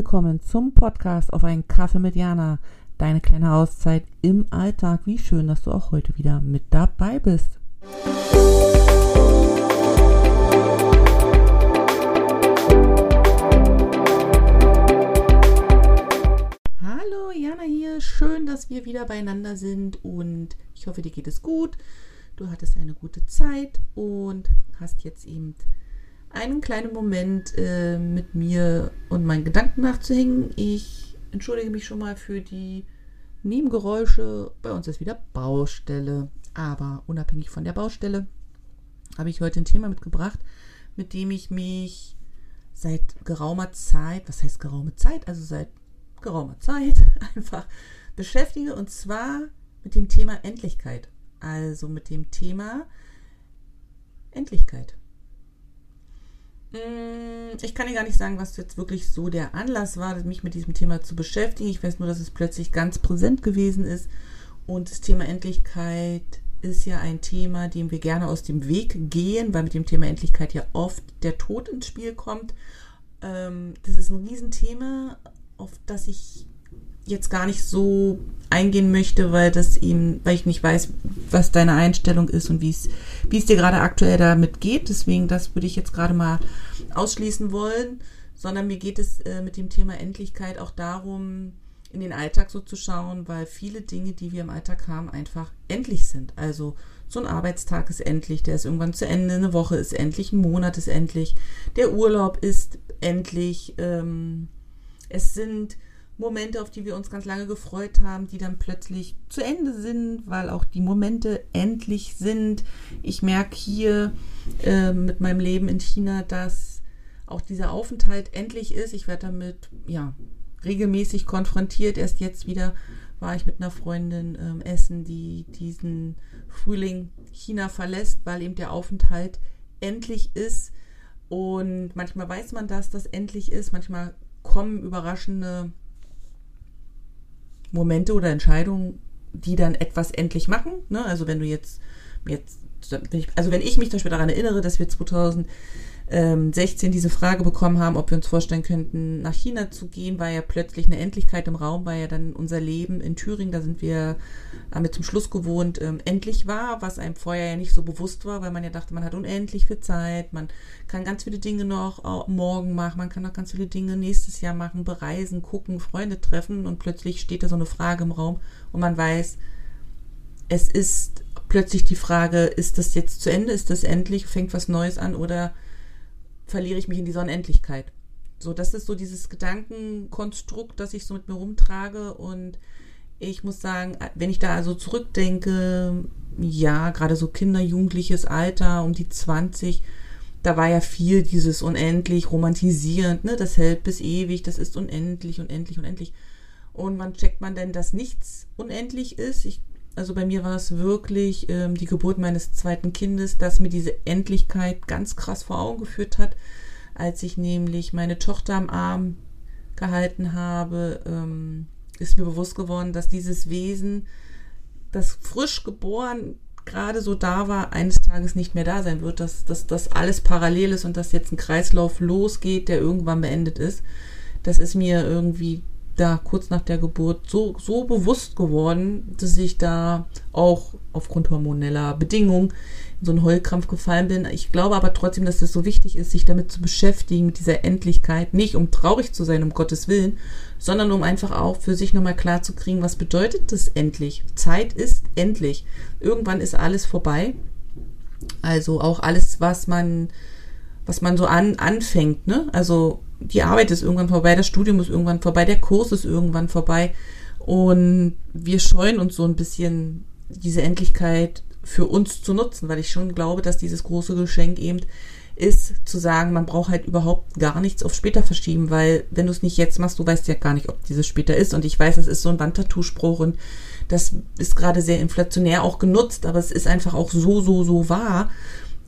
Willkommen zum Podcast auf einen Kaffee mit Jana. Deine kleine Auszeit im Alltag. Wie schön, dass du auch heute wieder mit dabei bist. Hallo, Jana hier. Schön, dass wir wieder beieinander sind und ich hoffe, dir geht es gut. Du hattest eine gute Zeit und hast jetzt eben einen kleinen Moment äh, mit mir und meinen Gedanken nachzuhängen. Ich entschuldige mich schon mal für die Nebengeräusche. Bei uns ist wieder Baustelle. Aber unabhängig von der Baustelle habe ich heute ein Thema mitgebracht, mit dem ich mich seit geraumer Zeit, was heißt geraume Zeit? Also seit geraumer Zeit einfach beschäftige. Und zwar mit dem Thema Endlichkeit. Also mit dem Thema Endlichkeit. Mm, ich kann dir gar nicht sagen, was jetzt wirklich so der Anlass war, mich mit diesem Thema zu beschäftigen. Ich weiß nur, dass es plötzlich ganz präsent gewesen ist. Und das Thema Endlichkeit ist ja ein Thema, dem wir gerne aus dem Weg gehen, weil mit dem Thema Endlichkeit ja oft der Tod ins Spiel kommt. Ähm, das ist ein Riesenthema, auf das ich jetzt gar nicht so eingehen möchte, weil das ihm, weil ich nicht weiß, was deine Einstellung ist und wie es, dir gerade aktuell damit geht. Deswegen, das würde ich jetzt gerade mal ausschließen wollen, sondern mir geht es äh, mit dem Thema Endlichkeit auch darum, in den Alltag so zu schauen, weil viele Dinge, die wir im Alltag haben, einfach endlich sind. Also so ein Arbeitstag ist endlich, der ist irgendwann zu Ende, eine Woche ist endlich, ein Monat ist endlich, der Urlaub ist endlich. Ähm, es sind Momente, auf die wir uns ganz lange gefreut haben, die dann plötzlich zu Ende sind, weil auch die Momente endlich sind. Ich merke hier äh, mit meinem Leben in China, dass auch dieser Aufenthalt endlich ist. Ich werde damit ja regelmäßig konfrontiert. Erst jetzt wieder war ich mit einer Freundin ähm, essen, die diesen Frühling China verlässt, weil eben der Aufenthalt endlich ist. Und manchmal weiß man, dass das endlich ist. Manchmal kommen überraschende Momente oder Entscheidungen, die dann etwas endlich machen. Ne? Also wenn du jetzt, jetzt, also wenn ich mich zum Beispiel daran erinnere, dass wir 2000 16 diese Frage bekommen haben, ob wir uns vorstellen könnten, nach China zu gehen, war ja plötzlich eine Endlichkeit im Raum, weil ja dann unser Leben in Thüringen, da sind wir damit zum Schluss gewohnt, ähm, endlich war, was einem vorher ja nicht so bewusst war, weil man ja dachte, man hat unendlich viel Zeit, man kann ganz viele Dinge noch morgen machen, man kann noch ganz viele Dinge nächstes Jahr machen, bereisen, gucken, Freunde treffen und plötzlich steht da so eine Frage im Raum und man weiß, es ist plötzlich die Frage, ist das jetzt zu Ende, ist das endlich, fängt was Neues an oder verliere ich mich in dieser Unendlichkeit. So, das ist so dieses Gedankenkonstrukt, das ich so mit mir rumtrage. Und ich muss sagen, wenn ich da also zurückdenke, ja, gerade so Kinder, jugendliches Alter, um die 20, da war ja viel dieses unendlich romantisierend, ne? Das hält bis ewig, das ist unendlich, unendlich, unendlich. Und wann checkt man denn, dass nichts unendlich ist? Ich also bei mir war es wirklich ähm, die Geburt meines zweiten Kindes, das mir diese Endlichkeit ganz krass vor Augen geführt hat, als ich nämlich meine Tochter am Arm gehalten habe, ähm, ist mir bewusst geworden, dass dieses Wesen, das frisch geboren gerade so da war, eines Tages nicht mehr da sein wird, dass, dass das alles parallel ist und dass jetzt ein Kreislauf losgeht, der irgendwann beendet ist. Das ist mir irgendwie da kurz nach der Geburt so, so bewusst geworden, dass ich da auch aufgrund hormoneller Bedingungen in so einen Heulkrampf gefallen bin. Ich glaube aber trotzdem, dass es so wichtig ist, sich damit zu beschäftigen, mit dieser Endlichkeit. Nicht um traurig zu sein, um Gottes Willen, sondern um einfach auch für sich nochmal klar zu kriegen, was bedeutet das endlich? Zeit ist endlich. Irgendwann ist alles vorbei. Also auch alles, was man, was man so an, anfängt, ne? Also die Arbeit ist irgendwann vorbei, das Studium ist irgendwann vorbei, der Kurs ist irgendwann vorbei. Und wir scheuen uns so ein bisschen diese Endlichkeit für uns zu nutzen, weil ich schon glaube, dass dieses große Geschenk eben ist, zu sagen, man braucht halt überhaupt gar nichts auf später verschieben, weil wenn du es nicht jetzt machst, du weißt ja gar nicht, ob dieses später ist. Und ich weiß, das ist so ein Wandtattoo-Spruch und das ist gerade sehr inflationär auch genutzt, aber es ist einfach auch so, so, so wahr.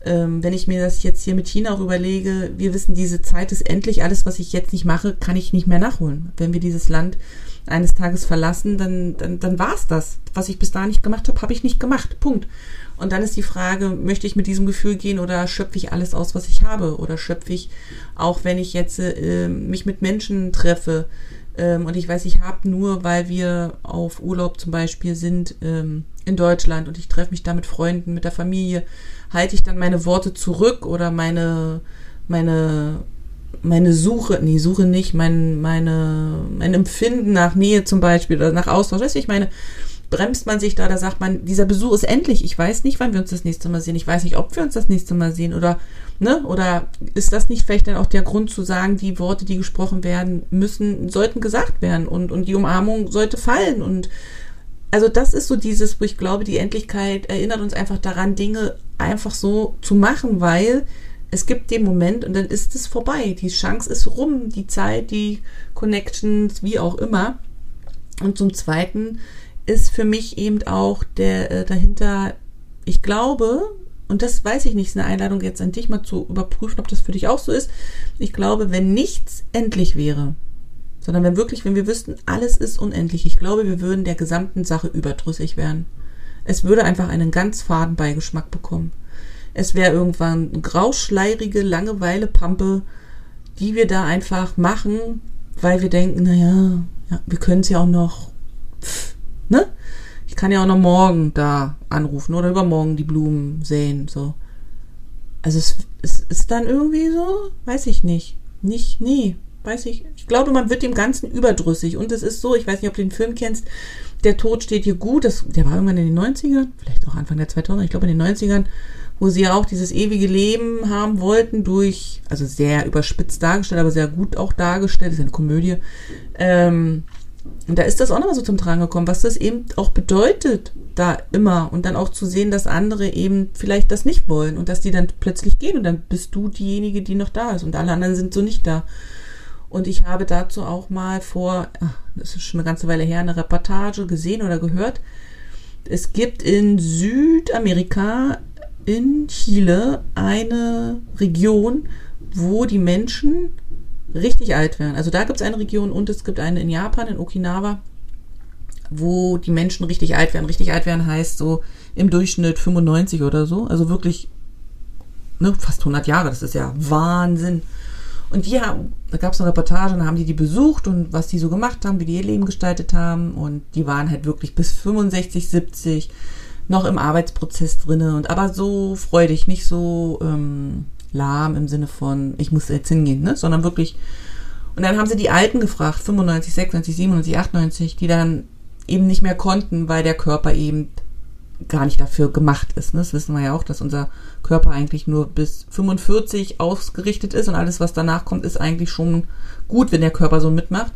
Ähm, wenn ich mir das jetzt hier mit China auch überlege, wir wissen, diese Zeit ist endlich, alles, was ich jetzt nicht mache, kann ich nicht mehr nachholen. Wenn wir dieses Land eines Tages verlassen, dann, dann, dann war es das. Was ich bis dahin nicht gemacht habe, habe ich nicht gemacht. Punkt. Und dann ist die Frage, möchte ich mit diesem Gefühl gehen oder schöpfe ich alles aus, was ich habe? Oder schöpfe ich, auch wenn ich jetzt äh, mich mit Menschen treffe ähm, und ich weiß, ich habe nur, weil wir auf Urlaub zum Beispiel sind ähm, in Deutschland und ich treffe mich da mit Freunden, mit der Familie, halte ich dann meine Worte zurück oder meine, meine, meine Suche, nee, Suche nicht, mein, meine, mein Empfinden nach Nähe zum Beispiel oder nach Austausch, weißt du, ich meine, bremst man sich da, da sagt man, dieser Besuch ist endlich, ich weiß nicht, wann wir uns das nächste Mal sehen, ich weiß nicht, ob wir uns das nächste Mal sehen oder, ne, oder ist das nicht vielleicht dann auch der Grund zu sagen, die Worte, die gesprochen werden müssen, sollten gesagt werden und, und die Umarmung sollte fallen und also das ist so dieses, wo ich glaube, die Endlichkeit erinnert uns einfach daran, Dinge einfach so zu machen, weil es gibt den Moment und dann ist es vorbei. Die Chance ist rum, die Zeit, die Connections, wie auch immer. Und zum Zweiten ist für mich eben auch der äh, dahinter, ich glaube, und das weiß ich nicht, ist eine Einladung jetzt an dich mal zu überprüfen, ob das für dich auch so ist. Ich glaube, wenn nichts endlich wäre, sondern wenn wirklich, wenn wir wüssten, alles ist unendlich, ich glaube, wir würden der gesamten Sache überdrüssig werden. Es würde einfach einen ganz faden Beigeschmack bekommen. Es wäre irgendwann grauschleierige Langeweile-Pampe, die wir da einfach machen, weil wir denken, naja, ja, wir können es ja auch noch, kann ja auch noch morgen da anrufen oder übermorgen die Blumen säen, so. Also es, es ist dann irgendwie so, weiß ich nicht. Nicht, nee, weiß ich. Ich glaube, man wird dem Ganzen überdrüssig. Und es ist so, ich weiß nicht, ob du den Film kennst, Der Tod steht dir gut. Das, der war irgendwann in den 90ern, vielleicht auch Anfang der 2000er, ich glaube in den 90ern, wo sie ja auch dieses ewige Leben haben wollten durch, also sehr überspitzt dargestellt, aber sehr gut auch dargestellt, das ist eine Komödie. Ähm, und da ist das auch nochmal so zum Tragen gekommen, was das eben auch bedeutet, da immer. Und dann auch zu sehen, dass andere eben vielleicht das nicht wollen und dass die dann plötzlich gehen und dann bist du diejenige, die noch da ist und alle anderen sind so nicht da. Und ich habe dazu auch mal vor, das ist schon eine ganze Weile her, eine Reportage gesehen oder gehört. Es gibt in Südamerika, in Chile, eine Region, wo die Menschen richtig alt werden. Also da gibt es eine Region und es gibt eine in Japan, in Okinawa, wo die Menschen richtig alt werden. Richtig alt werden heißt so im Durchschnitt 95 oder so. Also wirklich ne, fast 100 Jahre. Das ist ja Wahnsinn. Und die haben, da gab es eine Reportage, dann haben die die besucht und was die so gemacht haben, wie die ihr Leben gestaltet haben. Und die waren halt wirklich bis 65, 70 noch im Arbeitsprozess drinne und aber so freudig, nicht so ähm, lahm im Sinne von, ich muss jetzt hingehen, ne? sondern wirklich. Und dann haben sie die Alten gefragt, 95, 96, 97, 98, die dann eben nicht mehr konnten, weil der Körper eben gar nicht dafür gemacht ist. Ne? Das wissen wir ja auch, dass unser Körper eigentlich nur bis 45 ausgerichtet ist und alles, was danach kommt, ist eigentlich schon gut, wenn der Körper so mitmacht.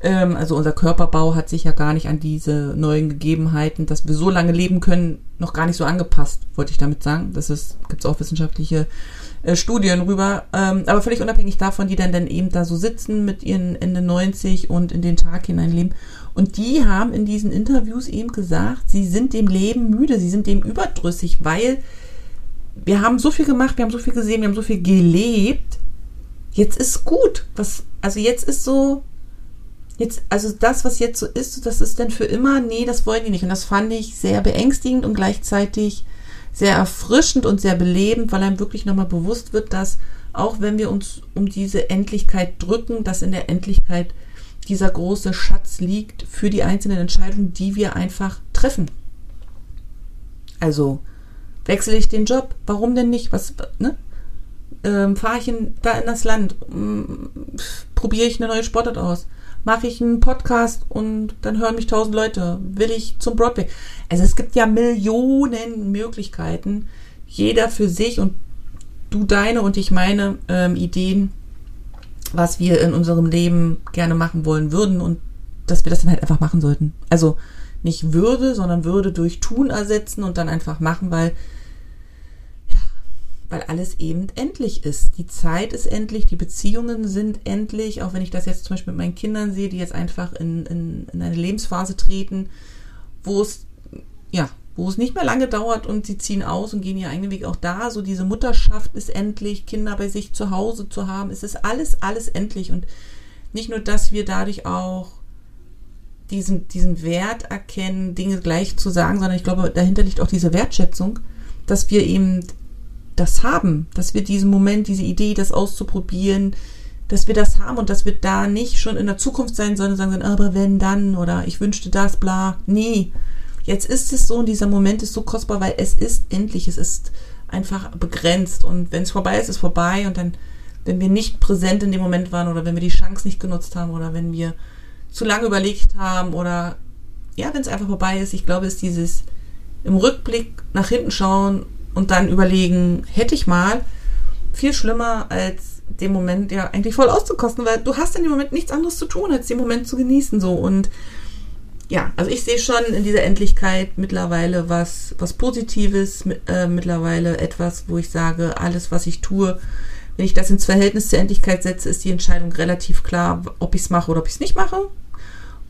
Ähm, also unser Körperbau hat sich ja gar nicht an diese neuen Gegebenheiten, dass wir so lange leben können, noch gar nicht so angepasst, wollte ich damit sagen. Das ist, gibt es auch wissenschaftliche äh, Studien rüber. Ähm, aber völlig unabhängig davon, die dann, dann eben da so sitzen mit ihren Ende 90 und in den Tag hinein leben. Und die haben in diesen Interviews eben gesagt, sie sind dem Leben müde, sie sind dem überdrüssig, weil wir haben so viel gemacht, wir haben so viel gesehen, wir haben so viel gelebt. Jetzt ist gut. Was, also jetzt ist so, jetzt, also das, was jetzt so ist, das ist dann für immer, nee, das wollen die nicht. Und das fand ich sehr beängstigend und gleichzeitig sehr erfrischend und sehr belebend, weil einem wirklich nochmal bewusst wird, dass auch wenn wir uns um diese Endlichkeit drücken, dass in der Endlichkeit dieser große Schatz liegt für die einzelnen Entscheidungen, die wir einfach treffen. Also wechsle ich den Job? Warum denn nicht? Was, ne? Ähm, Fahre ich in, da in das Land? Ähm, Probiere ich eine neue Sportart aus? Mache ich einen Podcast und dann hören mich tausend Leute? Will ich zum Broadway? Also es gibt ja Millionen Möglichkeiten, jeder für sich und du deine und ich meine ähm, Ideen was wir in unserem Leben gerne machen wollen würden und dass wir das dann halt einfach machen sollten. Also nicht Würde, sondern Würde durch Tun ersetzen und dann einfach machen, weil weil alles eben endlich ist. Die Zeit ist endlich, die Beziehungen sind endlich, auch wenn ich das jetzt zum Beispiel mit meinen Kindern sehe, die jetzt einfach in, in, in eine Lebensphase treten, wo es ja, wo es nicht mehr lange dauert und sie ziehen aus und gehen ihren eigenen Weg. Auch da, so diese Mutterschaft ist endlich, Kinder bei sich zu Hause zu haben. Es ist alles, alles endlich. Und nicht nur, dass wir dadurch auch diesen, diesen Wert erkennen, Dinge gleich zu sagen, sondern ich glaube, dahinter liegt auch diese Wertschätzung, dass wir eben das haben, dass wir diesen Moment, diese Idee, das auszuprobieren, dass wir das haben und dass wir da nicht schon in der Zukunft sein sollen und sagen, aber wenn dann oder ich wünschte das, bla. Nee, jetzt ist es so und dieser Moment ist so kostbar, weil es ist endlich, es ist einfach begrenzt und wenn es vorbei ist, ist vorbei und dann, wenn wir nicht präsent in dem Moment waren oder wenn wir die Chance nicht genutzt haben oder wenn wir zu lange überlegt haben oder ja, wenn es einfach vorbei ist, ich glaube, ist dieses im Rückblick nach hinten schauen und dann überlegen, hätte ich mal, viel schlimmer als den Moment ja eigentlich voll auszukosten, weil du hast in dem Moment nichts anderes zu tun, als den Moment zu genießen so und ja, also ich sehe schon in dieser Endlichkeit mittlerweile was, was Positives, äh, mittlerweile etwas, wo ich sage, alles, was ich tue, wenn ich das ins Verhältnis zur Endlichkeit setze, ist die Entscheidung relativ klar, ob ich es mache oder ob ich es nicht mache.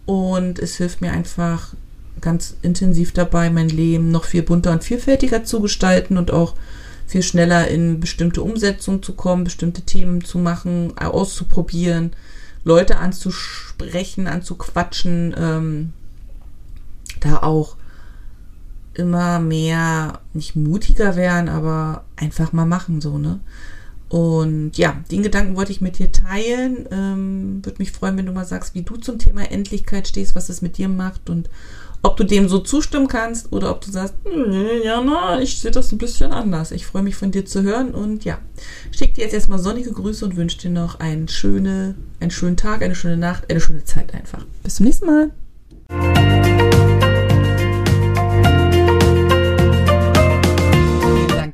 Und es hilft mir einfach ganz intensiv dabei, mein Leben noch viel bunter und vielfältiger zu gestalten und auch viel schneller in bestimmte Umsetzungen zu kommen, bestimmte Themen zu machen, auszuprobieren, Leute anzusprechen, anzuquatschen, ähm, da auch immer mehr nicht mutiger werden, aber einfach mal machen so, ne? Und ja, den Gedanken wollte ich mit dir teilen. Ähm, Würde mich freuen, wenn du mal sagst, wie du zum Thema Endlichkeit stehst, was es mit dir macht und ob du dem so zustimmen kannst oder ob du sagst, nee, Jana, ich sehe das ein bisschen anders. Ich freue mich von dir zu hören und ja, schick dir jetzt erstmal sonnige Grüße und wünsche dir noch einen, schöne, einen schönen Tag, eine schöne Nacht, eine schöne Zeit einfach. Bis zum nächsten Mal.